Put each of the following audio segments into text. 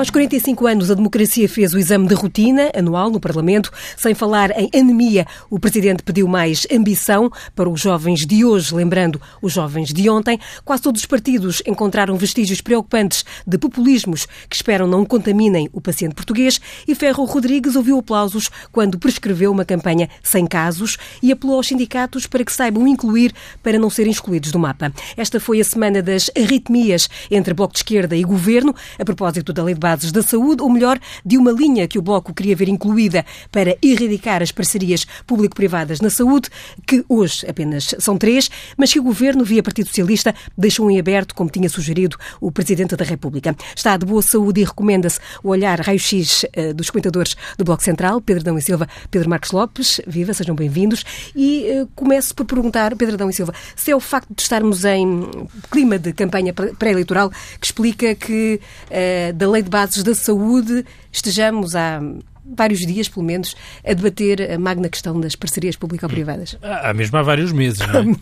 Aos 45 anos, a democracia fez o exame de rotina anual no Parlamento. Sem falar em anemia, o Presidente pediu mais ambição para os jovens de hoje, lembrando os jovens de ontem. Quase todos os partidos encontraram vestígios preocupantes de populismos que esperam não contaminem o paciente português. E Ferro Rodrigues ouviu aplausos quando prescreveu uma campanha sem casos e apelou aos sindicatos para que saibam incluir para não serem excluídos do mapa. Esta foi a semana das arritmias entre Bloco de Esquerda e Governo, a propósito da Lei de Bases da Saúde, ou melhor, de uma linha que o Bloco queria ver incluída para erradicar as parcerias público-privadas na saúde, que hoje apenas são três, mas que o Governo, via Partido Socialista, deixou em aberto, como tinha sugerido o Presidente da República. Está de boa saúde e recomenda-se o olhar raio-x uh, dos comentadores do Bloco Central, Pedro Dão e Silva, Pedro Marcos Lopes. Viva, sejam bem-vindos. E uh, começo por perguntar, Pedro Dão e Silva, se é o facto de estarmos em clima de campanha pré-eleitoral que explica que uh, da Lei de Bases da Saúde estejamos há vários dias, pelo menos, a debater a magna questão das parcerias público-privadas. Há mesmo há vários meses, não é? Uh,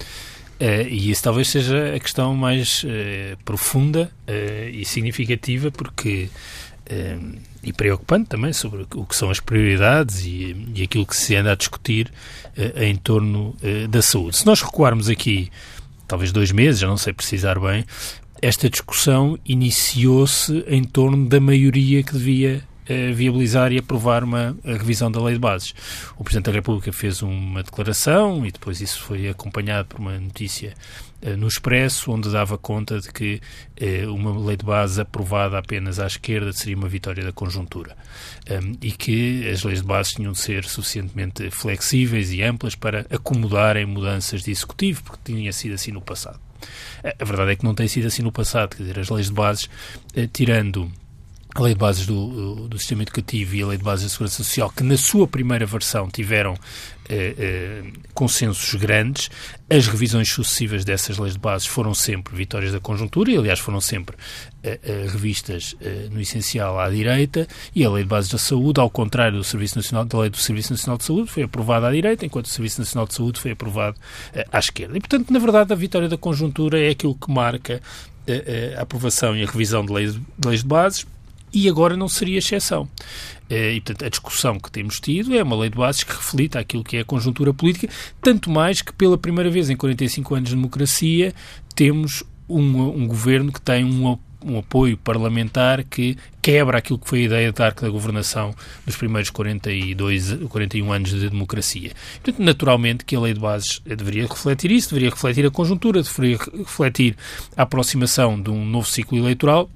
e isso talvez seja a questão mais uh, profunda uh, e significativa, porque e preocupante também sobre o que são as prioridades e, e aquilo que se anda a discutir em torno da saúde. Se nós recuarmos aqui, talvez dois meses, já não sei precisar bem, esta discussão iniciou-se em torno da maioria que devia uh, viabilizar e aprovar uma revisão da lei de bases. O Presidente da República fez uma declaração e depois isso foi acompanhado por uma notícia uh, no Expresso, onde dava conta de que uh, uma lei de base aprovada apenas à esquerda seria uma vitória da conjuntura um, e que as leis de base tinham de ser suficientemente flexíveis e amplas para acomodarem mudanças de executivo, porque tinha sido assim no passado. A verdade é que não tem sido assim no passado, quer dizer, as leis de bases, eh, tirando a Lei de Bases do, do Sistema Educativo e a Lei de Bases da Segurança Social, que na sua primeira versão tiveram eh, eh, consensos grandes, as revisões sucessivas dessas leis de bases foram sempre vitórias da conjuntura e, aliás, foram sempre eh, eh revistas eh, no essencial à direita. E a Lei de Bases da Saúde, ao contrário do Serviço Nacional, da Lei do Serviço Nacional de Saúde, foi aprovada à direita, enquanto o Serviço Nacional de Saúde foi aprovado eh, à esquerda. E, portanto, na verdade, a vitória da conjuntura é aquilo que marca a aprovação e a revisão de leis de, leis de bases e agora não seria exceção. Eh, e, portanto, a discussão que temos tido é uma lei de bases que reflita aquilo que é a conjuntura política, tanto mais que, pela primeira vez em 45 anos de democracia, temos um, um governo que tem um, um apoio parlamentar que quebra aquilo que foi a ideia de arco da governação nos primeiros 42, 41 anos de democracia. Portanto, naturalmente que a lei de bases deveria refletir isso, deveria refletir a conjuntura, deveria refletir a aproximação de um novo ciclo eleitoral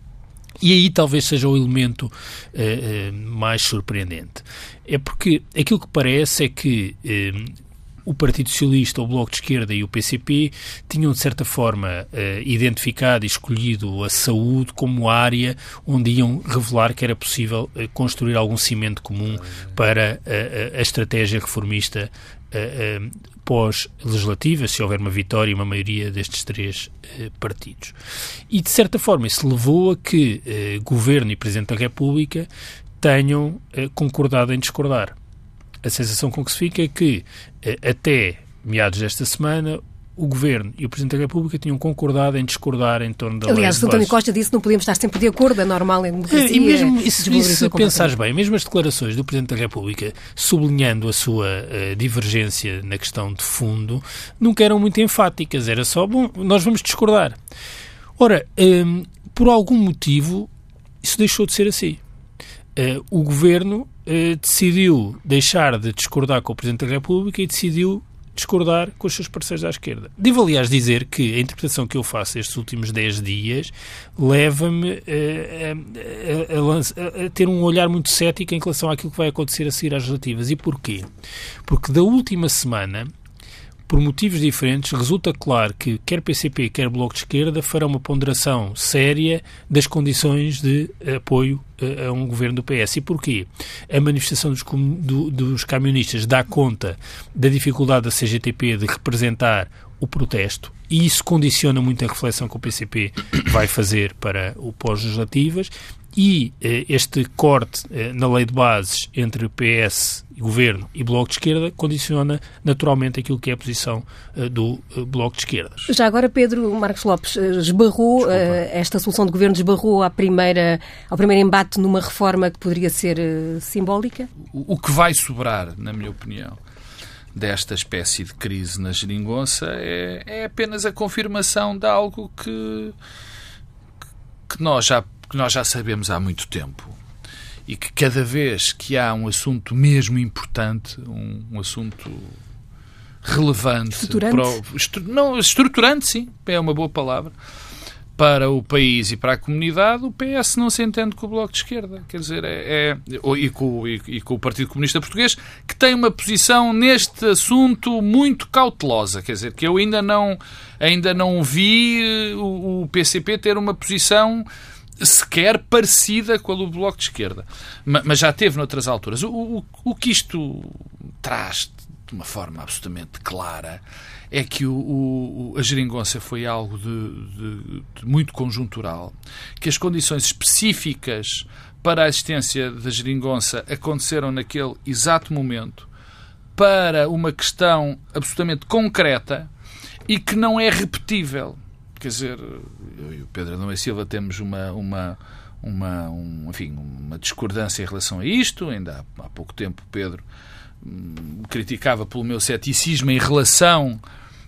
e aí talvez seja o elemento uh, uh, mais surpreendente. É porque aquilo que parece é que uh, o Partido Socialista, o Bloco de Esquerda e o PCP tinham, de certa forma, identificado e escolhido a saúde como área onde iam revelar que era possível construir algum cimento comum para a estratégia reformista pós-legislativas, se houver uma vitória e uma maioria destes três eh, partidos. E, de certa forma, isso levou a que eh, Governo e Presidente da República tenham eh, concordado em discordar. A sensação com que se fica é que, eh, até meados desta semana, o Governo e o Presidente da República tinham concordado em discordar em torno da Aliás, lei. Aliás, António Costa disse que não podíamos estar sempre de acordo, é normal em democracia. E mesmo, se, se pensares bem, mesmo as declarações do Presidente da República, sublinhando a sua uh, divergência na questão de fundo, nunca eram muito enfáticas. Era só, bom, nós vamos discordar. Ora, um, ehm, por algum motivo, isso deixou de ser assim. Uh, o Governo uh, decidiu deixar de discordar com o Presidente da República e decidiu discordar com os seus parceiros à esquerda. Devo, aliás, dizer que a interpretação que eu faço estes últimos 10 dias leva-me eh, a, a, a, a, ter um olhar muito cético em relação àquilo que vai acontecer a seguir às relativas. E porquê? Porque da última semana por motivos diferentes, resulta claro que quer PCP, quer Bloco de Esquerda farão uma ponderação séria das condições de apoio a um governo do PS. E porquê? A manifestação dos, do, dos camionistas dá conta da dificuldade da CGTP de representar o protesto e isso condiciona muito a reflexão que o PCP vai fazer para o pós-legislativas e eh, este corte eh, na lei de bases entre PS, Governo e Bloco de Esquerda condiciona naturalmente aquilo que é a posição eh, do eh, Bloco de Esquerda. Já agora, Pedro Marcos Lopes eh, esbarrou, esta solução de Governo esbarrou à primeira, ao primeiro embate numa reforma que poderia ser simbólica? O, o que vai sobrar, na minha opinião, desta espécie de crise na geringonça é, é apenas a confirmação de algo que, que, nós já, que nós já sabemos há muito tempo. E que cada vez que há um assunto mesmo importante, um, um assunto relevante, estruturante. Para o, estru, não, estruturante, sim, é uma boa palavra, para o país e para a comunidade, o PS não se entende com o Bloco de Esquerda. Quer dizer, é, é e, com, e, e, com, o Partido Comunista Português, que tem uma posição neste assunto muito cautelosa. Quer dizer, que eu ainda não, ainda não vi eh, o, o PCP ter uma posição sequer parecida com a do Bloco de Esquerda. Mas já teve noutras alturas. O, o, o que isto traz de uma forma absolutamente clara é que o, o, a geringonça foi algo de, de, de muito conjuntural, que as condições específicas para a existência da geringonça aconteceram naquele exato momento para uma questão absolutamente concreta e que não é repetível. Quer dizer, eu e o Pedro Adão e Silva temos uma, uma, uma, um, enfim, uma discordância em relação a isto. Ainda há, há pouco tempo Pedro hum, criticava pelo meu ceticismo em relação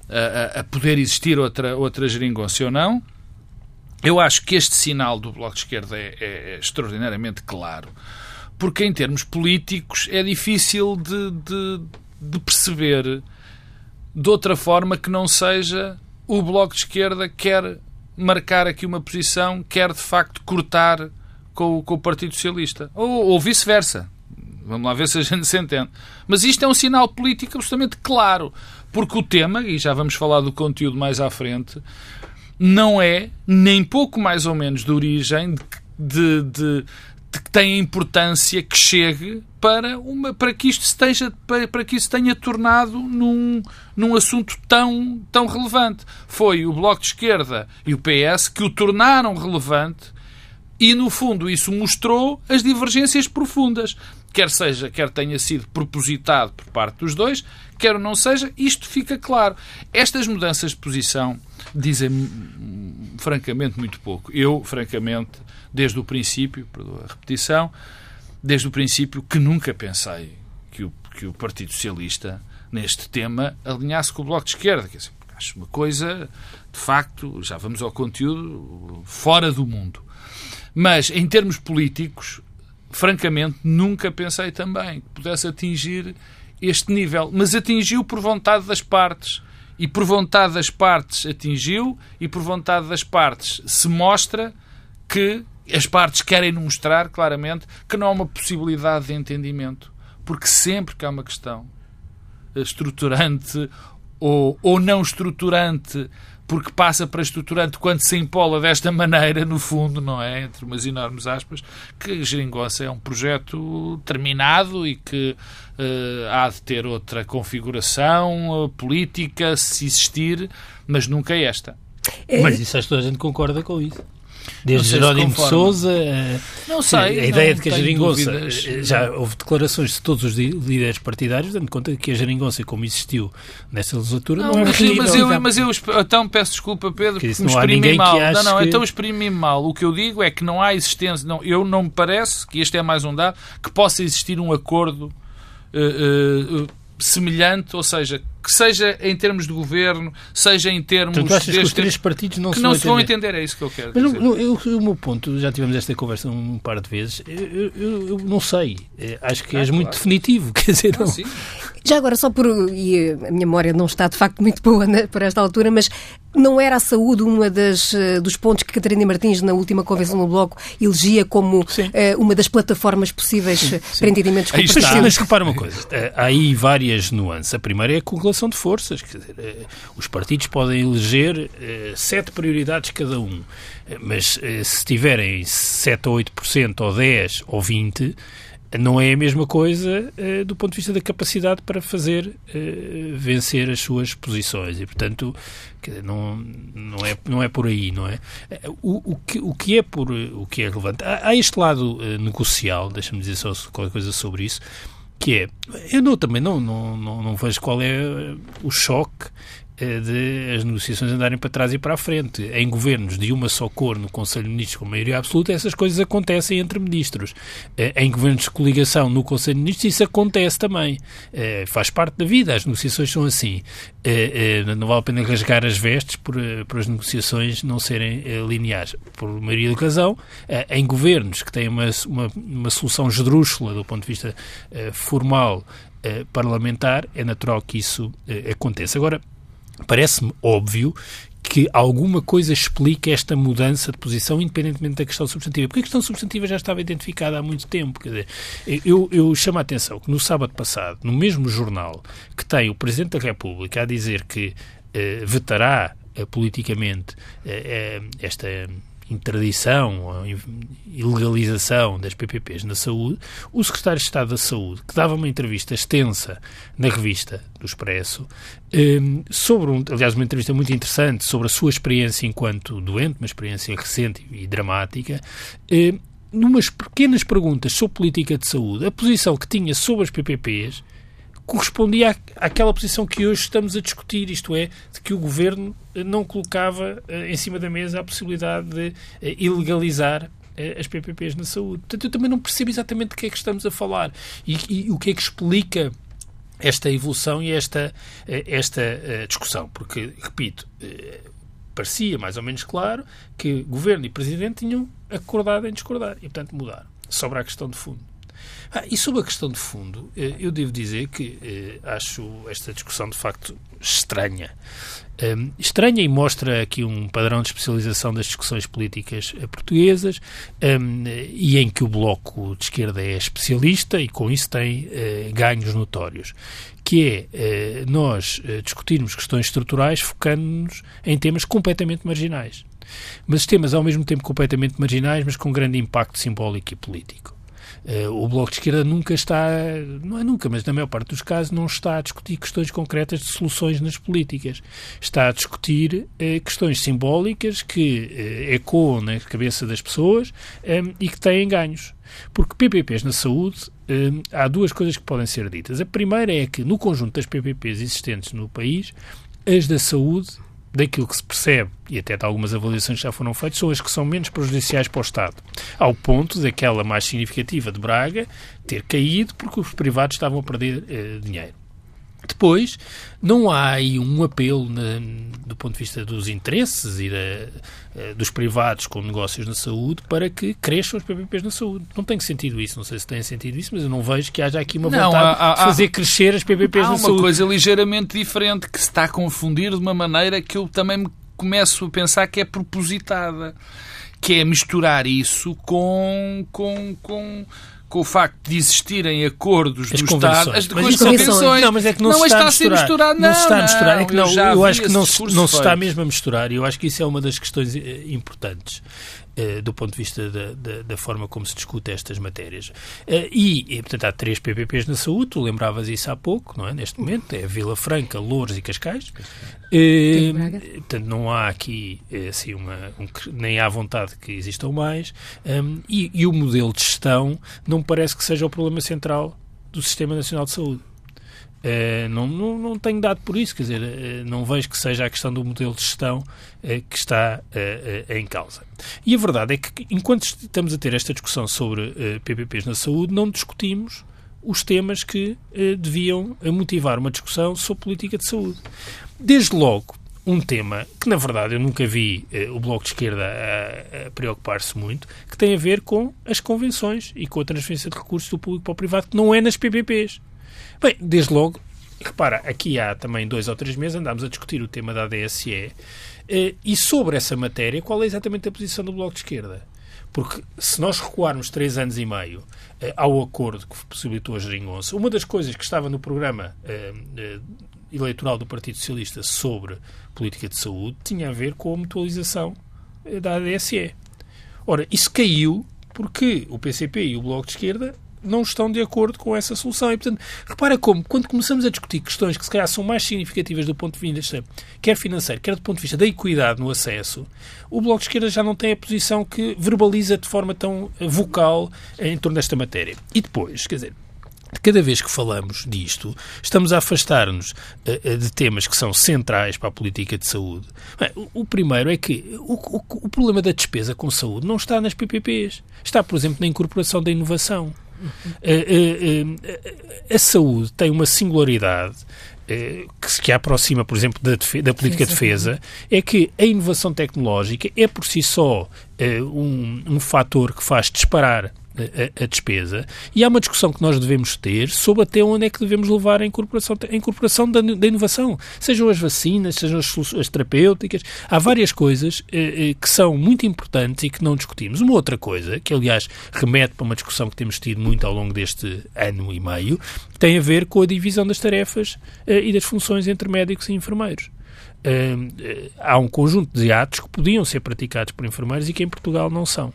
a, a poder existir outra, outra geringonça ou não. Eu acho que este sinal do Bloco de Esquerda é, é, é extraordinariamente claro, porque em termos políticos é difícil de, de, de, perceber de outra forma que não seja o Bloco de Esquerda quer marcar aqui uma posição, quer de facto cortar com, com o Partido Socialista. Ou, ou vice-versa. Vamos lá ver se a gente se entende. Mas isto é um sinal político absolutamente claro. Porque o tema, e já vamos falar do conteúdo mais à frente, não é nem pouco mais ou menos de origem de, de, que tem importância que chegue para, uma, para que isto esteja, para, para que isso tenha tornado num, num assunto tão, tão relevante. Foi o Bloco de Esquerda e o PS que o tornaram relevante e, no fundo, isso mostrou as divergências profundas. Quer seja, quer tenha sido propositado por parte dos dois, quer não seja, isto fica claro. Estas mudanças de posição dizem, francamente, muito pouco. Eu, francamente, desde o princípio, perdoa a repetição, desde o princípio que nunca pensei que o, que o Partido Socialista, neste tema, alinhasse com o Bloco de Esquerda. Quer dizer, acho uma coisa, de facto, já vamos ao conteúdo, fora do mundo. Mas, em termos políticos, francamente, nunca pensei também que pudesse atingir este nível, mas atingiu por vontade das partes. E por vontade das partes atingiu, e por vontade das partes se mostra que as partes querem mostrar claramente que não há uma possibilidade de entendimento. Porque sempre que há uma questão estruturante ou, ou não estruturante porque passa para estruturante quando se empola desta maneira, no fundo, não é? Entre umas enormes aspas, que a Geringonça é um projeto terminado e que uh, há de ter outra configuração uh, política, se existir, mas nunca esta. É... Mas isso acho que toda a gente concorda com isso. Desde Jerónimo de Souza, eh, não sei, a ideia de que a geringonça, eh, já houve declarações de todos os líderes partidários dando conta que a geringonça, como existiu nesta legislatura, não, não é mas, mas, eu, mas eu então peço desculpa, Pedro, porque me exprimi mal. Não, não, que... então exprimi mal. O que eu digo é que não há existência, não, eu não me parece, que este é mais um dado, que possa existir um acordo uh, uh, semelhante, ou seja, que seja em termos de governo, seja em termos então, tu achas deste... que os três partidos não que se não vão se vão entender, é isso que eu quero Mas dizer. No, eu, o meu ponto, já tivemos esta conversa um par de vezes, eu, eu, eu não sei, eh, acho que ah, és claro. muito definitivo, quer dizer, não... Já agora, só por. E a minha memória não está de facto muito boa né, para esta altura, mas não era a saúde uma das, eh, dos pontos que Catarina Martins, na última convenção do Bloco, elegia como uh, uma das plataformas possíveis sim, sim. para entendimentos com Mas, mas repara uma coisa, há aí várias nuances. A primeira é a correlação de forças. Quer dizer, os partidos podem eleger sete prioridades cada um, mas se tiverem 7 ou 8% ou 10 ou 20%, não é a mesma coisa uh, do ponto de vista da capacidade para fazer uh, vencer as suas posições e portanto não, não, é, não é por aí, não é? O, o, que, o que é por o que é relevante? Há, há este lado uh, negocial, deixa-me dizer só qualquer coisa sobre isso, que é, eu não, também não, não, não, não vejo qual é o choque de as negociações andarem para trás e para a frente. Em governos de uma só cor no Conselho de Ministros com maioria absoluta, essas coisas acontecem entre ministros. Eh, em governos de coligação no Conselho de Ministros, isso acontece também. Eh, faz parte da vida, as negociações são assim. Não vale a pena rasgar as vestes por, por as negociações não serem lineares. Por maioria de ocasião, em governos que têm uma, uma, uma solução esdrúxula do ponto de vista formal parlamentar, é natural que isso aconteça. Agora, Parece-me óbvio que alguma coisa explica esta mudança de posição, independentemente da questão substantiva. Porque a questão substantiva já estava identificada há muito tempo. Dizer, eu, eu chamo a atenção que no sábado passado, no mesmo jornal que tem o Presidente da República a dizer que eh, vetará eh, politicamente eh esta interdição ou ilegalização das PPPs na saúde, o secretário de Estado da Saúde, que dava uma entrevista extensa na revista do Expresso, ehm, sobre, um, aliás, uma entrevista muito interessante sobre a sua experiência enquanto doente, uma experiência recente e dramática, ehm, numas pequenas perguntas sobre política de saúde, a posição que tinha sobre as PPPs correspondia àquela posição que hoje estamos a discutir, isto é, de que o governo eh, não colocava uh, em cima da mesa a possibilidade de uh, ilegalizar as PPPs na saúde. Portanto, eu também não percebo exatamente de que é que estamos a falar e, e o que é que explica esta evolução e esta, esta discussão. Porque, repito, parecia mais ou menos claro que governo e presidente tinham acordado em discordar e, portanto, mudaram. Sobra a questão de fundo. Ah, e sobre a questão de fundo, eh, eu devo dizer que eh, acho esta discussão de facto estranha. Um, estranha e mostra aqui um padrão de especialização das discussões políticas eh, portuguesas um, e em que o Bloco de Esquerda é especialista e com isso tem uh, ganhos notórios, que é uh, nós discutirmos questões estruturais focando-nos em temas completamente marginais. Mas temas ao mesmo tempo completamente marginais, mas com grande impacto simbólico e político. Uh, o Bloco de Esquerda nunca está, não é nunca, mas na maior parte dos casos, não está a discutir questões concretas de soluções nas políticas. Está a discutir uh, questões simbólicas que uh, ecoam na cabeça das pessoas e que têm ganhos. Porque PPPs na saúde, há duas coisas que podem ser ditas. A primeira é que, no conjunto das PPPs existentes no país, as da saúde daquilo que se percebe, e até de algumas avaliações que já foram feitas, são as que são menos prejudiciais para o Estado. Ao ponto daquela mais significativa de Braga ter caído porque os privados estavam a perder eh, dinheiro. Depois, não há aí um apelo na, do ponto de vista dos interesses e da, eh, dos privados com negócios na saúde para que cresçam os PPPs na saúde. Não tem sentido isso, não sei se tem sentido isso, mas eu não vejo que haja aqui uma não, vontade há, há, de fazer crescer as PPPs na saúde. Há uma coisa ligeiramente diferente que se está a confundir de uma maneira que eu também me começo a pensar que é propositada, que é misturar isso com, com, com com o facto de existirem acordos as do Estado, as, as convenções. Não, mas é que não, não se está, está a ser misturado. Não, não se está a misturar. É que não, eu, eu acho que não, se, não se está mesmo a misturar e eu acho que isso é uma das questões eh, importantes. Uh, do ponto de vista da, da, da, forma como se discute estas matérias. Uh, e, e, portanto, há três PPPs na saúde, tu lembravas isso há pouco, não é? Neste momento, é Vila Franca, Louros e Cascais. Uh, portanto, não há aqui, assim, uma, um, nem há vontade que existam mais. Um, e, e o modelo de gestão não parece que seja o problema central do Sistema Nacional de Saúde. Uh, não, não, não, tenho dado por isso, quer dizer, uh, não vejo que seja a questão do modelo de gestão uh, que está em causa. E a verdade é que, enquanto estamos a ter esta discussão sobre PPPs na saúde, não discutimos os temas que deviam motivar uma discussão sobre política de saúde. Desde logo, um tema que, na verdade, eu nunca vi o Bloco de Esquerda a, a preocupar-se muito, que tem a ver com as convenções e com a transferência de recursos do público para o privado, que não é nas PPPs. Bem, desde logo, repara, aqui há também dois ou três meses andámos a discutir o tema da ADSE eh, e sobre essa matéria, qual é exatamente a posição do Bloco de Esquerda? Porque se nós recuarmos três anos e meio eh, ao acordo que possibilitou a geringonça, uma das coisas que estava no programa eh, eleitoral do Partido Socialista sobre política de saúde tinha a ver com a mutualização da ADSE. Ora, isso caiu porque o PCP e o Bloco de Esquerda não estão de acordo com essa solução. E, portanto, repara como, quando começamos a discutir questões que se calhar são mais significativas do ponto de vista, quer financeiro, quer do ponto de vista da equidade no acesso, o Bloco de Esquerda já não tem a posição que verbaliza de forma tão vocal em torno desta matéria. E depois, quer dizer, cada vez que falamos disto, estamos a afastar-nos uh, de temas que são centrais para a política de saúde. Bem, o, o, primeiro é que o, o, o, problema da despesa com saúde não está nas PPPs. Está, por exemplo, na incorporação da inovação. Uh, uh, a saúde tem uma singularidade que, que aproxima, por exemplo, da, da política de defesa, é que a inovação tecnológica é por si só um, um fator que faz disparar a, a, despesa e há uma discussão que nós devemos ter sobre até onde é que devemos levar a incorporação, a incorporação da, da inovação. Sejam as vacinas, sejam as, as terapêuticas, há várias coisas eh, eh, que são muito importantes e que não discutimos. Uma outra coisa, que aliás remete para uma discussão que temos tido muito ao longo deste ano e meio, tem a ver com a divisão das tarefas eh, e das funções entre médicos e enfermeiros. Uh, uh, há um conjunto de atos que podiam ser praticados por enfermeiros e que em Portugal não são.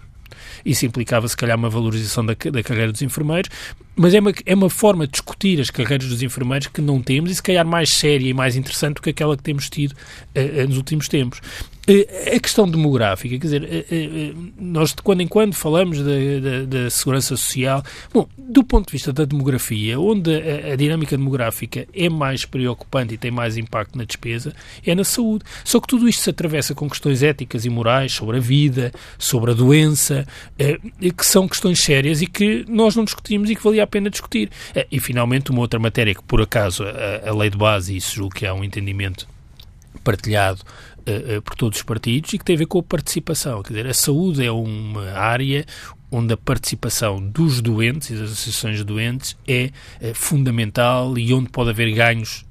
Isso implicava, se calhar, uma valorização da, da carreira dos enfermeiros, mas é uma, é uma forma de discutir as carreiras dos enfermeiros que não temos e, se calhar, mais séria e mais interessante do que aquela que temos tido uh, nos últimos tempos. Eh, a questão demográfica, quer dizer, eh, eh, nós de quando em quando falamos da, segurança social. Bom, do ponto de vista da demografia, onde a, a, dinâmica demográfica é mais preocupante e tem mais impacto na despesa, é na saúde. Só que tudo isto se atravessa com questões éticas e morais sobre a vida, sobre a doença, que são questões sérias e que nós não discutimos e que valia a pena discutir. E, finalmente, uma outra matéria que, por acaso, a, a lei de base, e isso julgo que há um entendimento partilhado por todos os partidos e que tem a ver com a participação. Quer dizer, a saúde é uma área onde a participação dos doentes e das associações de doentes é uh, fundamental e onde pode haver ganhos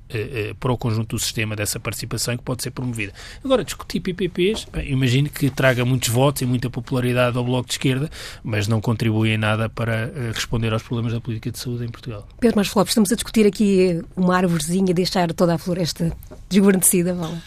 para o conjunto do sistema dessa participação que pode ser promovida. Agora, discutir PPPs, bem, imagino que traga muitos votos e muita popularidade ao Bloco de Esquerda, mas não contribui em nada para responder aos problemas da política de saúde em Portugal. Pedro Marcos Lopes, estamos a discutir aqui uma árvorezinha, deixar toda a floresta desguarnecida, vale?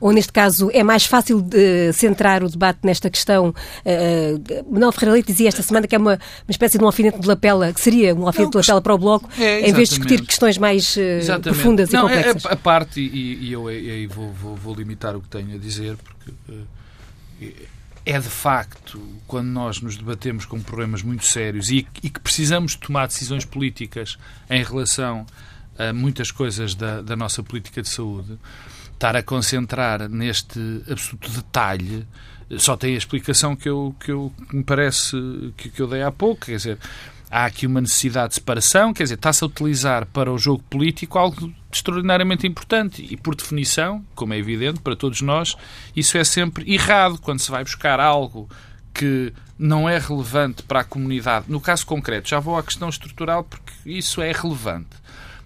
Ou neste caso é mais fácil de centrar o debate nesta questão. Uh, Manuel Ferreira Leite dizia esta semana que é uma, uma espécie de um alfinete de lapela, que seria um alfinete Não, de lapela para o Bloco, é, em vez de discutir questões mais uh, profundas Não, e é, complexas. É, a parte, e, e eu aí vou, vou, vou, limitar o que tenho a dizer, porque uh, é de facto, quando nós nos debatemos com problemas muito sérios e, e que precisamos tomar decisões políticas em relação a muitas coisas da, da nossa política de saúde, estar a concentrar neste absoluto detalhe só tem a explicação que eu, que eu me parece que, que eu dei há pouco, quer dizer, há aqui uma necessidade de separação, quer dizer, está-se a utilizar para o jogo político algo extraordinariamente importante e, por definição, como é evidente para todos nós, isso é sempre errado quando se vai buscar algo que não é relevante para a comunidade. No caso concreto, já vou à questão estrutural porque isso é relevante.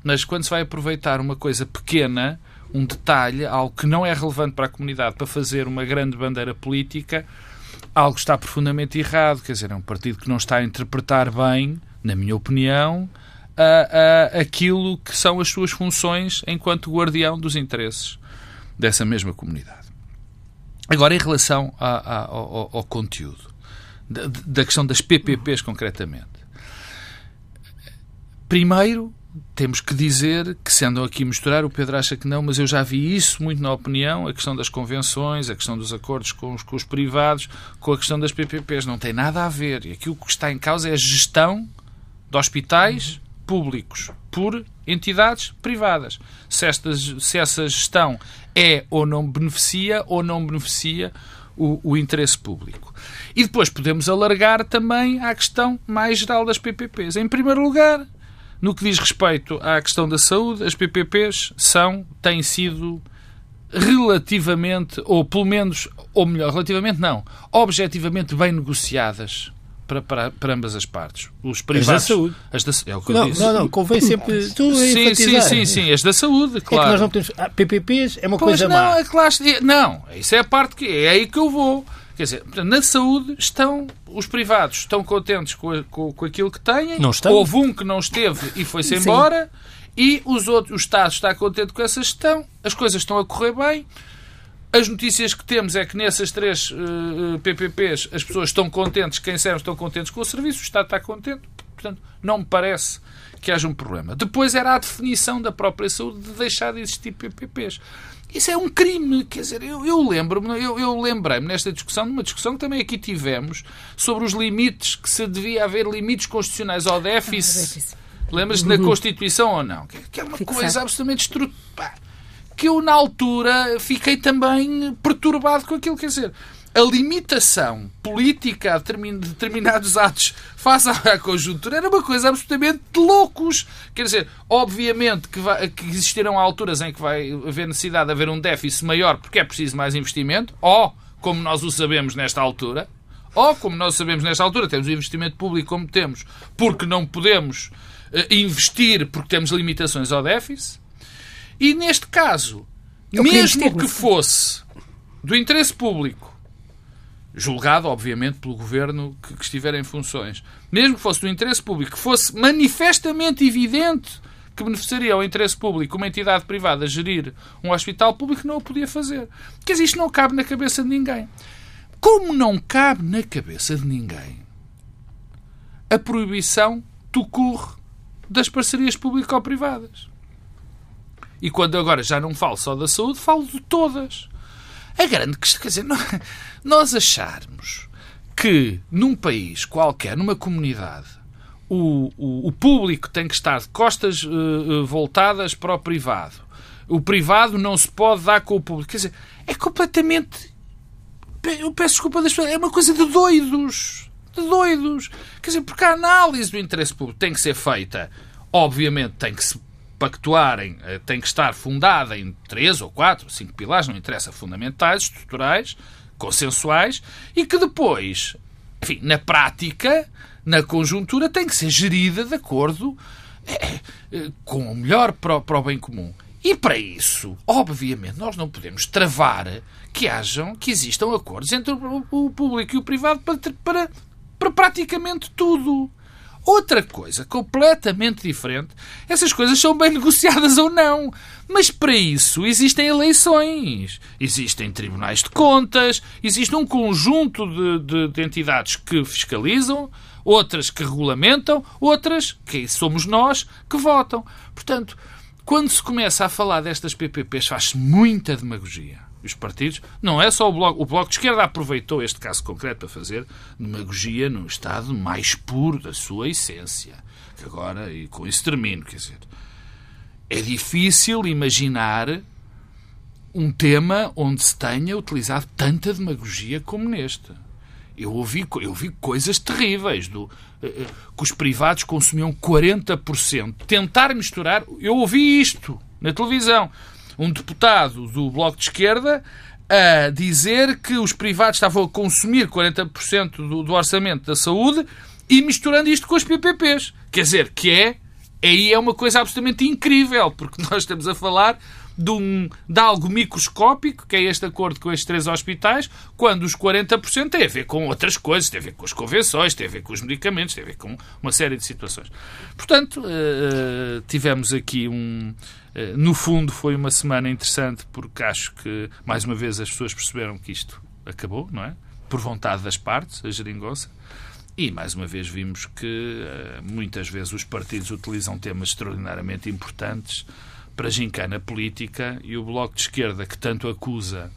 Mas quando se vai aproveitar uma coisa pequena, um detalhe, algo que não é relevante para a comunidade, para fazer uma grande bandeira política, algo está profundamente errado. Quer dizer, é um partido que não está a interpretar bem, na minha opinião, a, a, aquilo que são as suas funções enquanto guardião dos interesses dessa mesma comunidade. Agora, em relação a, ao, ao, conteúdo, da, da questão das PPPs concretamente. Primeiro, temos que dizer que se andam aqui a misturar, o Pedro acha que não, mas eu já vi isso muito na opinião, a questão das convenções, a questão dos acordos com os, com os privados, com a questão das PPPs, não tem nada a ver. E aqui o que está em causa é a gestão de hospitais públicos por entidades privadas. Se, esta, se essa gestão é ou não beneficia ou não beneficia o, o interesse público. E depois podemos alargar também à questão mais geral das PPPs. Em primeiro lugar, no que diz respeito à questão da saúde, as PPPs são, têm sido relativamente, ou pelo menos, ou melhor, relativamente não, objetivamente bem negociadas para, para, para ambas as partes. Os privados. As da saúde. As da, é o que não, eu disse. Não, não, convém sempre. Tu sim, sim, sim, sim, as da saúde, claro. É que nós não temos. Ah, PPPs é uma pois coisa não, má. É claro, não, isso é a parte que. É aí que eu vou. Quer dizer, na saúde estão os privados estão contentes com, com, com aquilo que têm. Não estão. Houve um que não esteve e foi-se embora. E os outros, o Estado está contente com essa gestão. As coisas estão a correr bem. As notícias que temos é que nessas três uh, eh, PPPs as pessoas estão contentes, quem serve estão contentes com o serviço, o Estado está contente. Portanto, não me parece que haja um problema. Depois era a definição da própria saúde de deixar de existir PPPs. Isso é um crime, quer dizer, eu, eu lembro-me, eu, eu lembrei-me nesta discussão de uma discussão que também aqui tivemos sobre os limites, que se devia haver limites constitucionais ao déficit. Ah, Lembras-te uhum. da Constituição ou não? Que é uma Fixado. coisa absolutamente estruturada. Que eu, na altura, fiquei também perturbado com aquilo. Quer dizer, a limitação política a determinados atos face à conjuntura era uma coisa absolutamente de loucos. Quer dizer, obviamente que, vai, que existirão alturas em que vai haver necessidade de haver um déficit maior porque é preciso mais investimento, ou, como nós o sabemos nesta altura, ou, como nós sabemos nesta altura, temos o investimento público como temos, porque não podemos uh, investir porque temos limitações ao déficit. E neste caso, mesmo que fosse do interesse público julgado, obviamente, pelo governo que, que estiver em funções, mesmo que fosse do interesse público, que fosse manifestamente evidente que beneficiaria ao interesse público uma entidade privada gerir um hospital público, não o podia fazer. Quer dizer, isto não cabe na cabeça de ninguém. Como não cabe na cabeça de ninguém a proibição do das parcerias público-privadas? E quando agora já não falo só da saúde, falo de todas. A grande questão, quer dizer, nós acharmos que num país qualquer, numa comunidade, o, o, o público tem que estar de costas uh, voltadas para o privado, o privado não se pode dar com o público, quer dizer, é completamente. Eu peço desculpa das pessoas, é uma coisa de doidos. De doidos. Quer dizer, porque a análise do interesse público tem que ser feita, obviamente tem que se pactuarem eh, tem que estar fundada em três ou quatro, cinco pilares, não interessa, fundamentais, estruturais, consensuais, e que depois, enfim, na prática, na conjuntura, tem que ser gerida de acordo é, com o melhor para, para o bem comum. E para isso, obviamente, nós não podemos travar que hajam, que existam acordos entre o público e o privado para, para, para praticamente tudo. Outra coisa completamente diferente, essas coisas são bem negociadas ou não. Mas para isso existem eleições, existem tribunais de contas, existe um conjunto de, de, de entidades que fiscalizam, outras que regulamentam, outras, que somos nós, que votam. Portanto, quando se começa a falar destas PPPs, faz-se muita demagogia os partidos, não é só o Bloco. O Bloco de Esquerda aproveitou este caso concreto para fazer demagogia no estado mais puro da sua essência. Que agora, e com isso termino, quer dizer, é difícil imaginar um tema onde se tenha utilizado tanta demagogia como neste. Eu ouvi, eu vi coisas terríveis, do, eh, eh, que os privados consumiam 40%. Tentar misturar. Eu ouvi isto na televisão um deputado do Bloco de Esquerda a dizer que os privados estavam a consumir 40% do, do orçamento da saúde e misturando isto com os PPPs. Quer dizer, que é, aí é uma coisa absolutamente incrível, porque nós estamos a falar de, um, de algo microscópico, que é este acordo com estes três hospitais, quando os 40% tem a ver com outras coisas, tem a ver com as convenções, tem a ver com os medicamentos, tem a ver com uma série de situações. Portanto, uh, tivemos aqui um. Uh, no fundo, foi uma semana interessante, porque acho que, mais uma vez, as pessoas perceberam que isto acabou, não é? Por vontade das partes, a geringonça. E, mais uma vez, vimos que muitas vezes os partidos utilizam temas extraordinariamente importantes para gincana política e o Bloco de Esquerda, que tanto acusa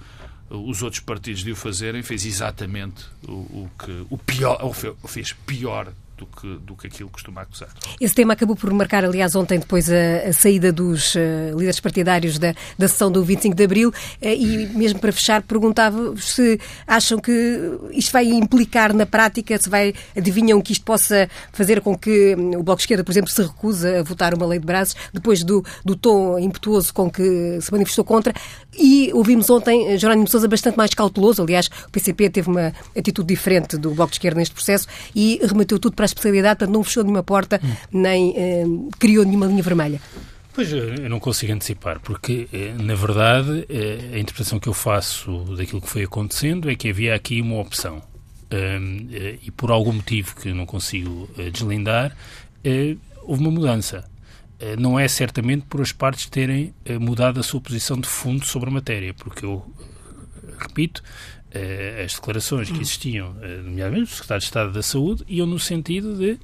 os outros partidos de o fazerem, fez exatamente o, o que o pior, ou fez pior do que, do que aquilo costuma acusar. Esse tema acabou por marcar, aliás, ontem, depois a, a saída dos uh, líderes partidários da, da sessão do 25 de Abril, uh, e mesmo para fechar, perguntava se acham que isto vai implicar na prática, se vai, adivinham que isto possa fazer com que hum, o Bloco de Esquerda, por exemplo, se recusa a votar uma lei de braços, depois do, do tom impetuoso com que se manifestou contra, e ouvimos ontem eh, Jerónimo Sousa bastante mais cauteloso, aliás, o PCP teve uma atitude diferente do Bloco de Esquerda neste processo e remeteu tudo para a especialidade, portanto não fechou nenhuma porta, nem eh, criou nenhuma linha vermelha. Pois eu não consigo antecipar, porque, eh, na verdade, eh, a interpretação que eu faço daquilo que foi acontecendo é que havia aqui uma opção. E por algum motivo que não consigo deslindar, houve uma mudança. Não é certamente por as partes terem mudado a sua posição de fundo sobre a matéria, porque eu, repito, as declarações que existiam, nomeadamente do Secretário de Estado da Saúde, iam no sentido de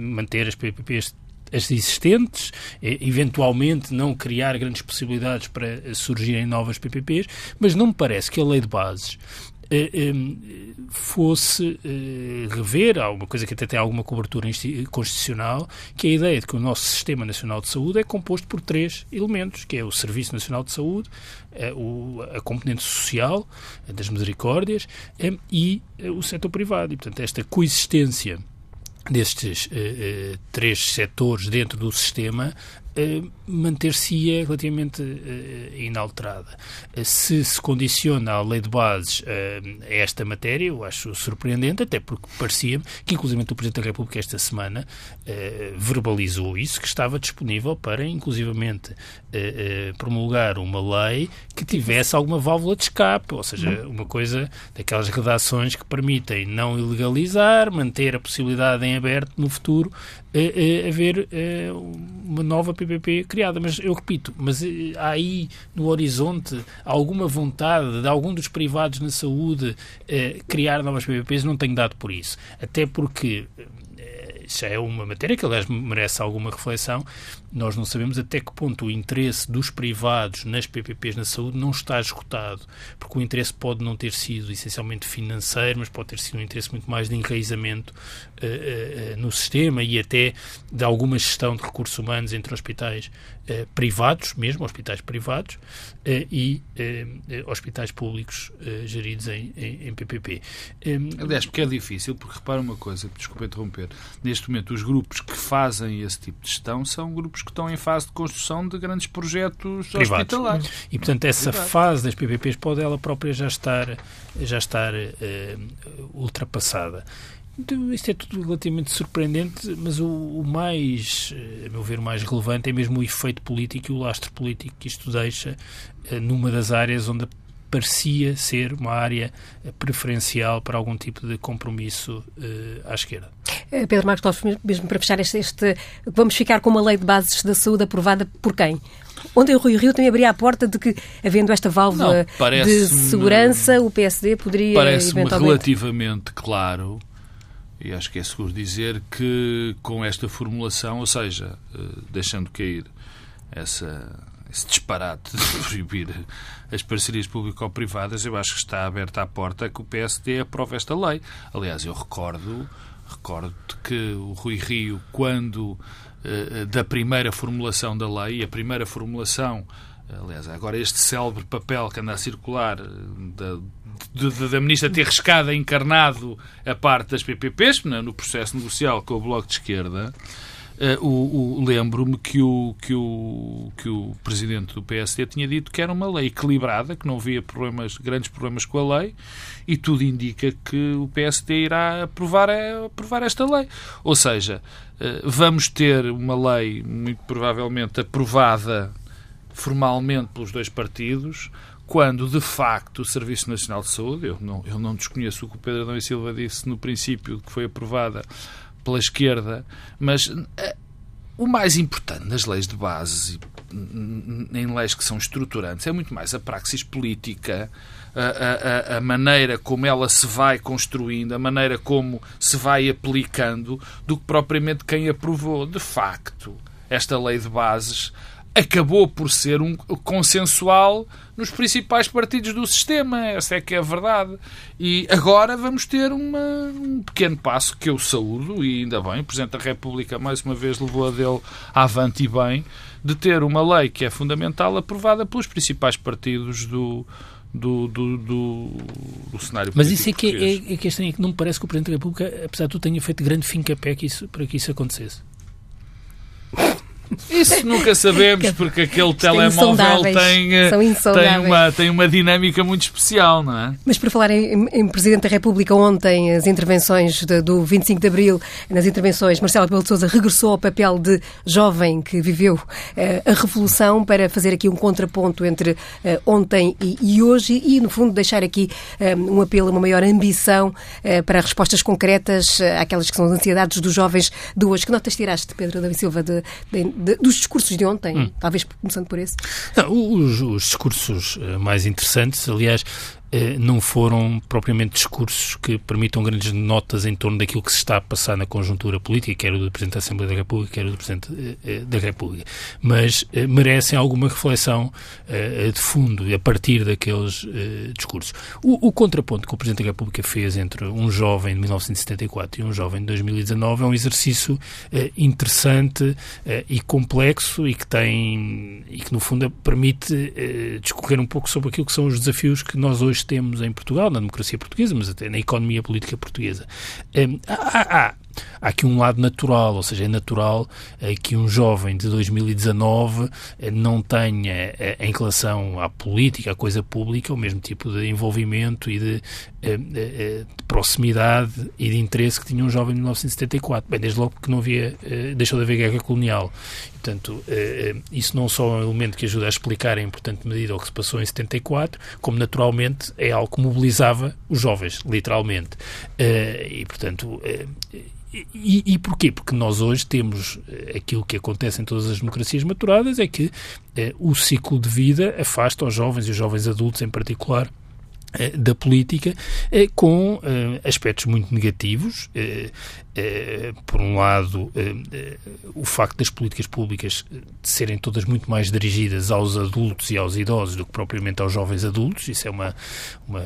manter as PPPs as existentes, eventualmente não criar grandes possibilidades para surgirem novas PPPs, mas não me parece que a lei de bases eh, eh, fosse eh, rever alguma coisa que até tem alguma cobertura constitucional, que é a ideia de que o nosso Sistema Nacional de Saúde é composto por três elementos, que é o Serviço Nacional de Saúde, a componente social das misericórdias e o setor privado. E, portanto, esta coexistência destes uh, três setores dentro do sistema manter-se-ia relativamente inalterada. se se condiciona a lei de bases a esta matéria, eu acho surpreendente, até porque parecia-me que, inclusive, o Presidente da República esta semana verbalizou isso, que estava disponível para, inclusivamente, promulgar uma lei que tivesse alguma válvula de escape, ou seja, uma coisa daquelas redações que permitem não ilegalizar, manter a possibilidade em aberto no futuro haver uma nova PPP criada. Mas eu repito, mas eh, há aí no horizonte alguma vontade de algum dos privados na saúde eh, criar novas PPPs? Não tenho dado por isso. Até porque isso é uma matéria que, aliás, merece alguma reflexão. Nós não sabemos até que ponto o interesse dos privados nas PPPs na saúde não está esgotado, porque o interesse pode não ter sido essencialmente financeiro, mas pode ter sido um interesse muito mais de enraizamento uh, uh, no sistema e até de alguma gestão de recursos humanos entre hospitais uh, privados, mesmo hospitais privados, e hospitais públicos geridos em, em, em PPP. Um, Aliás, porque é difícil, porque repara uma coisa, desculpa interromper, neste momento os grupos que fazem esse tipo de gestão são grupos que estão em fase de construção de grandes projetos Privados. hospitalares. E, portanto, essa fase das PPPs pode ela própria já estar, já estar uh, ultrapassada. Então, isto é tudo relativamente surpreendente, mas o, o, mais, eh, a meu ver, o mais relevante é mesmo o efeito político e o lastro político que isto deixa uh, numa das áreas onde parecia ser uma área preferencial para algum tipo de compromisso uh, à esquerda. Eh, Pedro Marcos Lopes, mesmo para fechar este, este, vamos ficar com uma lei de bases da saúde aprovada por quem? Ontem o Rui Rio também abria a porta de que, havendo esta válvula Não, de segurança, o PSD poderia Parece-me eventualmente... relativamente claro, e acho que é seguro dizer, que com esta formulação, ou seja, eh, deixando cair essa esse disparate de proibir as parcerias público-privadas, eu acho que está aberta a porta que o PSD aprove esta lei. Aliás, eu recordo, recordo que o Rui Rio, quando eh, da primeira formulação da lei, a primeira formulação Aliás, agora este célebre papel que anda a circular eh, da, da, da Ministra ter riscado, encarnado a parte das PPPs no processo negocial com o Bloco de Esquerda, Uh, o, o Lembro-me que o, que, o, que o presidente do PSD tinha dito que era uma lei equilibrada, que não havia problemas, grandes problemas com a lei, e tudo indica que o PSD irá aprovar, aprovar esta lei. Ou seja, uh, vamos ter uma lei, muito provavelmente aprovada formalmente pelos dois partidos, quando de facto o Serviço Nacional de Saúde, eu não, eu não desconheço o que o Pedro Adão e Silva disse no princípio que foi aprovada pela esquerda, mas eh, o mais importante nas leis de base, em leis que são estruturantes, é muito mais a praxis política, a, a, a, maneira como ela se vai construindo, a maneira como se vai aplicando, do que propriamente quem aprovou. De facto, esta lei de bases acabou por ser um consensual nos principais partidos do sistema. Essa é que é a verdade. E agora vamos ter uma, um pequeno passo que eu saúdo, e ainda bem, o Presidente da República mais uma vez levou a dele avante e bem, de ter uma lei que é fundamental aprovada pelos principais partidos do, do, do, do, do cenário Mas isso é que é, é, que é estranho, é que não me parece que o Presidente da República, apesar de tudo, tenha feito grande fim-capé para que isso acontecesse. Isso nunca sabemos, porque aquele telemóvel tem, eh, tem, uma, tem uma dinâmica muito especial, não é? Mas por falar em, em Presidente da República, ontem as intervenções de, do 25 de Abril, nas intervenções, Marcelo Rebelo de Sousa regressou ao papel de jovem que viveu eh, a Revolução para fazer aqui um contraponto entre eh, ontem e, e, hoje e, no fundo, deixar aqui um apelo a uma maior ambição para respostas concretas àquelas que são as ansiedades dos jovens de hoje. Que notas tiraste, Pedro da Silva, de, de de, dos discursos de ontem, hum. talvez começando por esse? Não, os, os, discursos eh, mais interessantes, aliás, não foram propriamente discursos que permitam grandes notas em torno daquilo que se está a passar na conjuntura política, quer o do Presidente da Assembleia da República, quer o do Presidente eh, eh, da República. Mas merecem alguma reflexão de fundo a partir daqueles discursos. O, o, contraponto que o Presidente da República fez entre um jovem de 1974 e um jovem de 2019 é um exercício interessante e complexo e que tem, e que no fundo permite discorrer um pouco sobre aquilo que são os desafios que nós hoje temos em Portugal, na democracia portuguesa, mas até na economia política portuguesa. Hum, há, há, há aqui um lado natural, ou seja, é natural eh, que um jovem de 2019 eh, não tenha, eh, em relação à política, à coisa pública, o mesmo tipo de envolvimento e de, de proximidade e de interesse que tinha um jovem de 1974. Bem, desde logo porque não havia, deixou de haver guerra colonial. Portanto, isso não só é um elemento que ajuda a explicar em importante medida o que se passou em 74, como naturalmente é algo que mobilizava os jovens, literalmente. E, portanto, e, e, porquê? Porque nós hoje temos eh, aquilo que acontece em todas as democracias maturadas, é que eh, o ciclo de vida afasta os jovens e os jovens adultos em particular eh, da política eh, com eh, aspectos muito negativos. Por um lado, o facto das políticas públicas serem todas muito mais dirigidas aos adultos e aos idosos do que propriamente aos jovens adultos. Isso é uma, uma,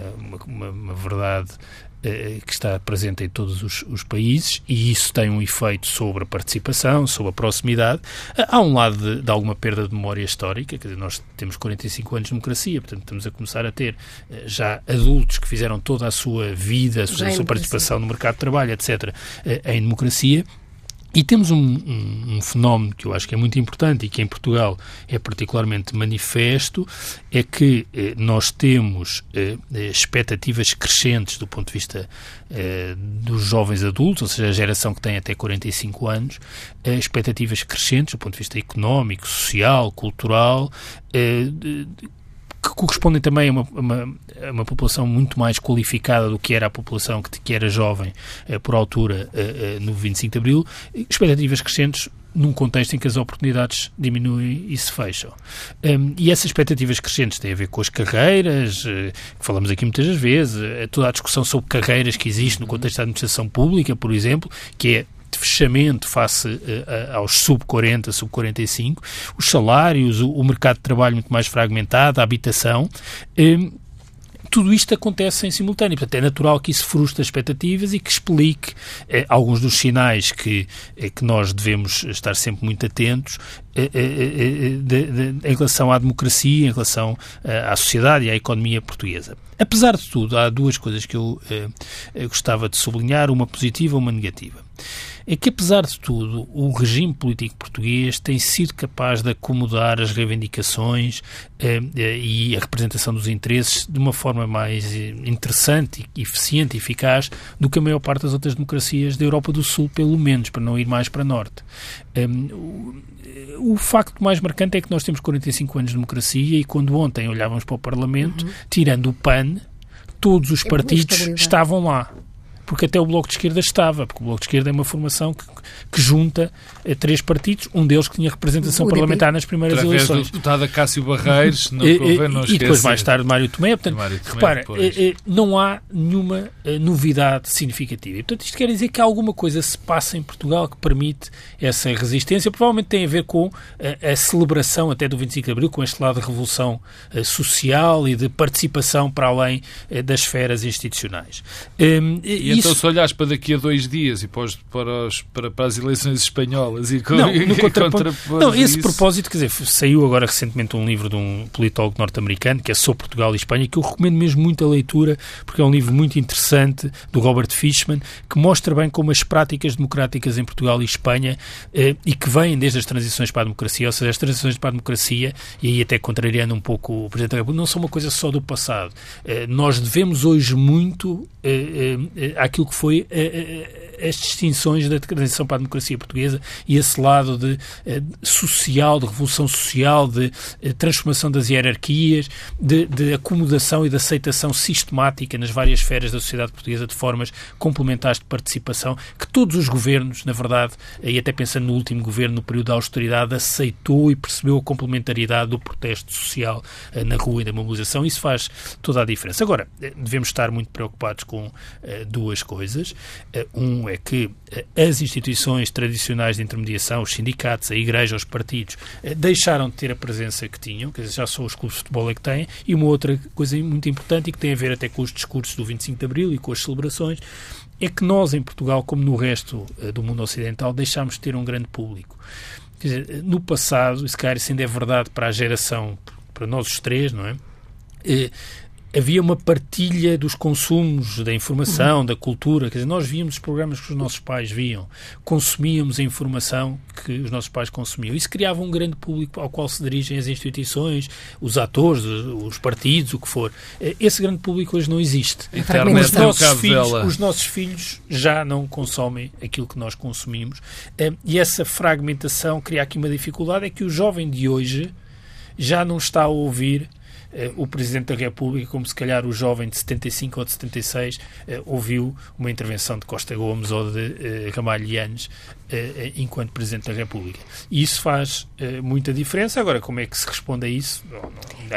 uma, uma verdade eh, que está presente em todos os, os, países e isso tem um efeito sobre a participação, sobre a proximidade. Há um lado de, de, alguma perda de memória histórica, quer dizer, nós temos 45 anos de democracia, portanto estamos a começar a ter eh, já adultos que fizeram toda a sua vida, a sua, a sua participação no mercado de trabalho, etc., eh, em democracia e temos um, um, um, fenómeno que eu acho que é muito importante e que em Portugal é particularmente manifesto, é que eh, nós temos eh, eh expectativas crescentes do ponto de vista eh, dos jovens adultos, ou seja, a geração que tem até 45 anos, eh, expectativas crescentes do ponto de vista económico, social, cultural, eh, que correspondem também a uma, uma, a uma, população muito mais qualificada do que era a população que, que era jovem eh, por altura eh, eh, no 25 de Abril, expectativas crescentes num contexto em que as oportunidades diminuem e se fecham. Um, e essas expectativas crescentes têm a ver com as carreiras, uh, que falamos aqui muitas vezes, uh, toda a discussão sobre carreiras que existe no contexto da administração pública, por exemplo, que é de fechamento face uh, aos sub-40, sub-45, os salários, o, o, mercado de trabalho muito mais fragmentado, a habitação. Um, tudo isto acontece em simultâneo. Portanto, é natural que isso frustre as expectativas e que explique eh, alguns dos sinais que, eh, que nós devemos estar sempre muito atentos eh, eh, eh de, de, em relação à democracia, em relação à sociedade e à economia portuguesa. Apesar de tudo, há duas coisas que eu gostava de sublinhar, uma positiva e uma negativa é que, apesar de tudo, o regime político português tem sido capaz de acomodar as reivindicações eh, eh e a representação dos interesses de uma forma mais eh, interessante, eficiente e eficaz do que a maior parte das outras democracias da Europa do Sul, pelo menos, para não ir mais para norte. Um, o, facto mais marcante é que nós temos 45 anos de democracia e quando ontem olhávamos para o Parlamento, uhum. tirando o PAN, todos os é partidos estavam lá porque até o Bloco de Esquerda estava, porque o Bloco de Esquerda é uma formação que, que junta eh, três partidos, um deles que tinha representação parlamentar nas primeiras Através eleições. do deputado Cássio Barreiros, não e, convém não E depois mais tarde Mário Tomé. Portanto, Mário Tomé, repara, eh, eh, não há nenhuma novidade significativa. E, portanto, isto quer dizer que alguma coisa se passa em Portugal que permite essa resistência. Provavelmente tem a ver com a, a celebração até do 25 de Abril, com este lado de revolução social e de participação para além das esferas institucionais. Um, e então, se olhares para daqui a dois dias e para, os, para, os, para, para as eleições espanholas e, com, não, contra, não, esse isso... propósito, quer dizer, saiu agora recentemente um livro de um politólogo norte-americano que é sobre Portugal e Espanha, que eu recomendo mesmo muito a leitura, porque é um livro muito interessante do Robert Fishman, que mostra bem como as práticas democráticas em Portugal e Espanha eh, e que vêm desde as transições para a democracia, ou seja, as transições para a democracia, e aí até contrariando um pouco o Presidente da República, não são uma coisa só do passado. Eh, nós devemos hoje muito eh, eh, aquilo que foi as distinções da transição para a democracia portuguesa e esse lado de, de social, de revolução social, de transformação das hierarquias, de, de acomodação e de aceitação sistemática nas várias esferas da sociedade portuguesa de formas complementares de participação que todos os governos, na verdade, e até pensando no último governo, no período da austeridade, aceitou e percebeu a complementariedade do protesto social na rua e da mobilização. Isso faz toda a diferença. Agora, devemos estar muito preocupados com uh, duas coisas. Uh, um é que uh, as instituições tradicionais de intermediação, os sindicatos, a Igreja, os partidos, deixaram de ter a presença que tinham, quer dizer, já só os clubes de futebol é que têm, e uma outra coisa muito importante e que tem a ver até com os discursos do 25 de Abril e com as celebrações, é que nós, em Portugal, como no resto do mundo ocidental, deixámos de ter um grande público. Quer dizer, no passado, e se calhar isso ainda é verdade para a geração, para nós os três, não é? Havia uma partilha dos consumos, da informação, uhum. da cultura. Quer dizer, nós víamos os programas que os nossos pais viam, consumíamos a informação que os nossos pais consumiam. Isso criava um grande público ao qual se dirigem as instituições, os atores, os partidos, o que for. Esse grande público hoje não existe. Os nossos, filhos, os nossos filhos já não consomem aquilo que nós consumimos. E essa fragmentação cria aqui uma dificuldade, é que o jovem de hoje já não está a ouvir eh, o Presidente da República, como se calhar o jovem de 75 ou de 76 eh, ouviu uma intervenção de Costa Gomes ou de eh, Ramalhianes enquanto Presidente da República. E isso faz muita diferença. Agora, como é que se responde a isso? Não, não,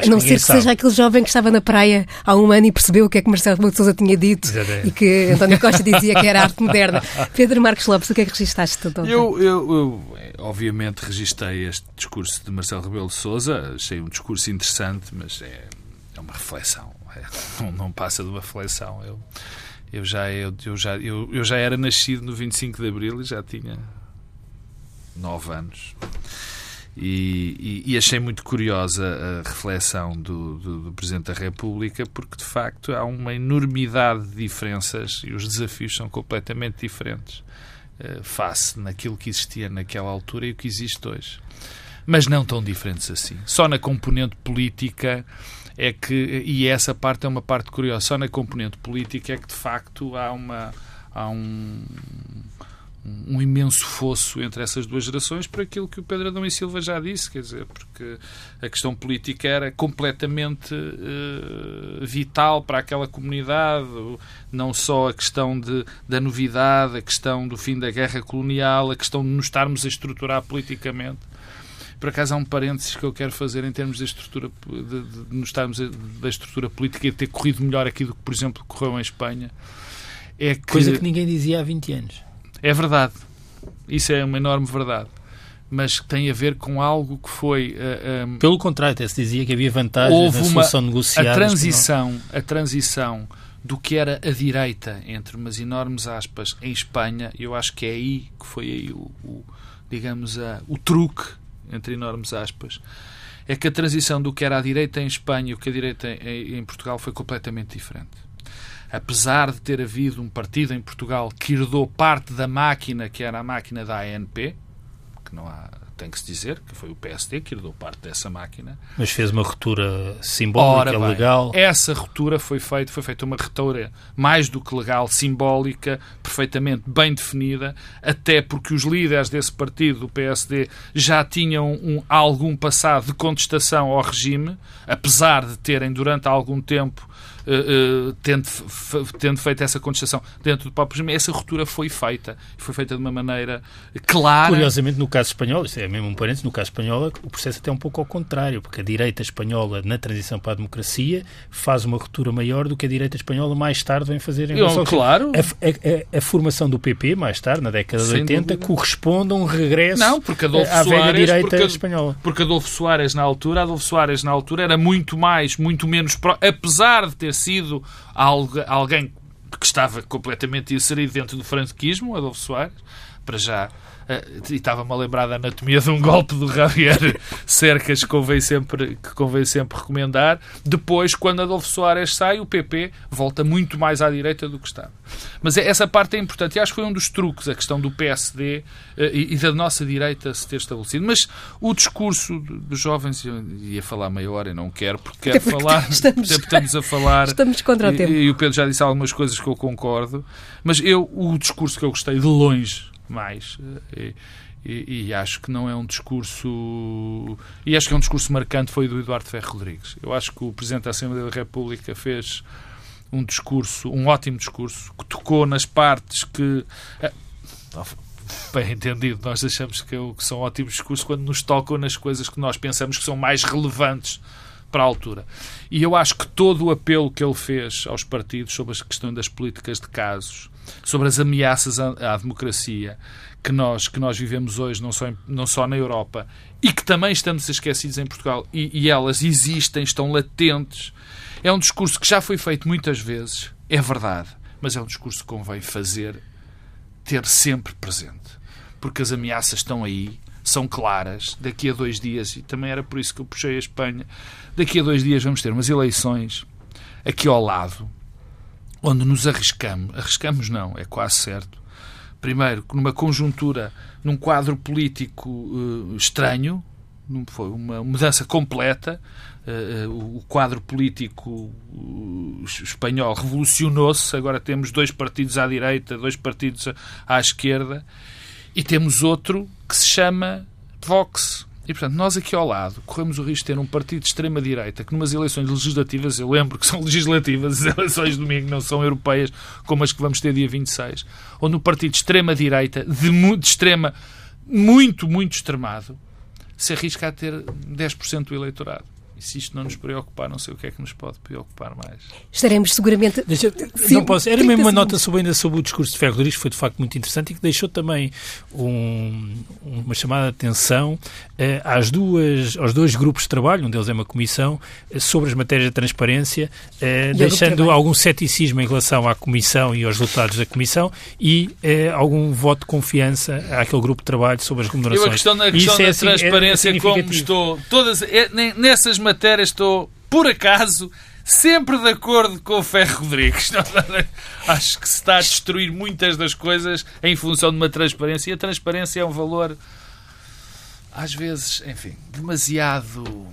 a não ser que sabe. seja aquele jovem que estava na praia há um ano e percebeu o que é que Marcelo Rebelo de Sousa tinha dito Exatamente. e que António Costa dizia que era arte moderna. Pedro Marcos Lopes, o que é que registaste? Eu, eu, eu, obviamente, registrei este discurso de Marcelo Rebelo de Sousa. Achei um discurso interessante, mas é é uma reflexão. É, não, não, passa de uma reflexão. Eu, eu, já, eu, eu, já, eu, eu já era nascido no 25 de Abril e já tinha nove anos. E, e, e, achei muito curiosa a reflexão do, do, do, Presidente da República, porque de facto há uma enormidade de diferenças e os desafios são completamente diferentes face naquilo que existia naquela altura e o que existe hoje. Mas não tão diferentes assim. Só na componente política é que, e essa parte é uma parte curiosa, só na componente política é que de facto há, uma, há um, um imenso fosso entre essas duas gerações por aquilo que o Pedro Adão e Silva já disse, quer dizer, porque a questão política era completamente uh, vital para aquela comunidade, não só a questão de, da novidade, a questão do fim da guerra colonial, a questão de nos estarmos a estruturar politicamente por acaso há um parênteses que eu quero fazer em termos da estrutura de, de, de nos estarmos da estrutura política e ter corrido melhor aqui do que, por exemplo, correu em Espanha. É que, Coisa que ninguém dizia há 20 anos. É verdade. Isso é uma enorme verdade mas que tem a ver com algo que foi. Uh, eh, um, Pelo contrário, até se dizia que havia vantagens houve na solução uma, negociada. A transição, a transição do que era a direita, entre umas enormes aspas, em Espanha, eu acho que é aí que foi aí o, o digamos, a, o truque entre enormes aspas, é que a transição do que era a direita em Espanha e o que a direita em Portugal foi completamente diferente. Apesar de ter havido um partido em Portugal que herdou parte da máquina que era a máquina da ANP, que não há tem que se dizer que foi o PSD que herdou parte dessa máquina. Mas fez uma ruptura simbólica, bem, legal. Essa ruptura foi feita, foi feita uma ruptura mais do que legal, simbólica, perfeitamente bem definida, até porque os líderes desse partido, do PSD, já tinham um, algum passado de contestação ao regime, apesar de terem durante algum tempo uh, tendo, tendo feito essa contestação dentro do próprio regime, essa ruptura foi feita. Foi feita de uma maneira clara. Curiosamente, no caso espanhol, isto é mesmo um parênteses, no caso espanhol, o processo até é um pouco ao contrário, porque a direita espanhola, na transição para a democracia, faz uma ruptura maior do que a direita espanhola mais tarde vem fazer em relação Claro. A, a, a, formação do PP, mais tarde, na década Sem de 80, dúvida. corresponde a um regresso Não, porque Adolfo à Soares, velha direita porque, espanhola. Porque Adolfo Soares, na altura, Adolfo Soares, na altura, era muito mais, muito menos... Pro, apesar de ter sido alguém que estava completamente inserido dentro do franquismo, Adolfo Soares, para já Uh, e estava-me a lembrar da anatomia de um golpe do Javier Cercas que convém, sempre, que convém sempre recomendar. Depois, quando Adolfo Soares sai, o PP volta muito mais à direita do que estava. Mas é, essa parte é importante e acho que foi um dos truques, a questão do PSD uh, e, e, da nossa direita se ter estabelecido. Mas o discurso dos jovens, eu ia falar meia hora e não quero, porque quero porque falar, estamos, estamos a falar. Estamos contra o e, tempo. E o Pedro já disse algumas coisas que eu concordo, mas eu, o discurso que eu gostei de longe mais. Eh, e, e, e, acho que não é um discurso. E acho que é um discurso marcante foi do Eduardo Ferro Rodrigues. Eu acho que o Presidente da Assembleia da República fez um discurso, um ótimo discurso, que tocou nas partes que. Eh, bem entendido, nós achamos que, que são ótimos discursos quando nos tocam nas coisas que nós pensamos que são mais relevantes para a altura. E eu acho que todo o apelo que ele fez aos partidos sobre a questão das políticas de casos, sobre as ameaças à, democracia que nós, que nós vivemos hoje, não só, em, não só na Europa, e que também estamos esquecidos em Portugal, e, e elas existem, estão latentes. É um discurso que já foi feito muitas vezes, é verdade, mas é um discurso que convém fazer, ter sempre presente. Porque as ameaças estão aí, são claras. Daqui a dois dias, e também era por isso que eu puxei a Espanha, daqui a dois dias vamos ter umas eleições aqui ao lado, onde nos arriscamos, arriscamos não, é quase certo, primeiro, numa conjuntura, num quadro político uh, estranho, foi uma mudança completa. Uh, o quadro político espanhol revolucionou-se. Agora temos dois partidos à direita, dois partidos à esquerda, e temos outro que se chama Vox, e, portanto, nós aqui ao lado corremos o risco de ter um partido de extrema-direita que, numas eleições legislativas, eu lembro que são legislativas, as eleições de domingo não são europeias, como as que vamos ter dia 26, onde um partido de extrema-direita, de, de extrema, muito, muito extremado, se arrisca a ter 10% do eleitorado. E se isto não nos preocupar, não sei o que é que nos pode preocupar mais. Estaremos seguramente. Deixa, Sim, não posso. Era mesmo uma nota sobre, ainda sobre o discurso de Ferro Rodrigues, que foi de facto muito interessante e que deixou também um, uma chamada de atenção eh, às duas, aos dois grupos de trabalho, um deles é uma comissão, eh, sobre as matérias de transparência, eh, deixando algum ceticismo em relação à comissão e aos resultados da comissão e eh, algum voto de confiança àquele grupo de trabalho sobre as remunerações. Eu a questão, a questão da é, assim, é transparência, é como estou, todas, é, nessas matérias estou, por acaso, sempre de acordo com o Ferro Rodrigues. Acho que se está a destruir muitas das coisas em função de uma transparência. E a transparência é um valor, às vezes, enfim, demasiado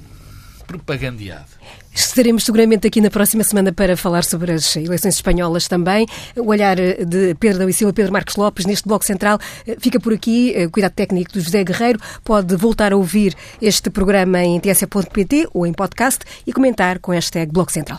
propagandeado. Estaremos seguramente aqui na próxima semana para falar sobre as eleições espanholas também. O olhar de Pedro da Silva, Pedro Marcos Lopes, neste Bloco Central, fica por aqui. O cuidado técnico do José Guerreiro. Pode voltar a ouvir este programa em tsf.pt ou em podcast e comentar com a hashtag Bloco Central.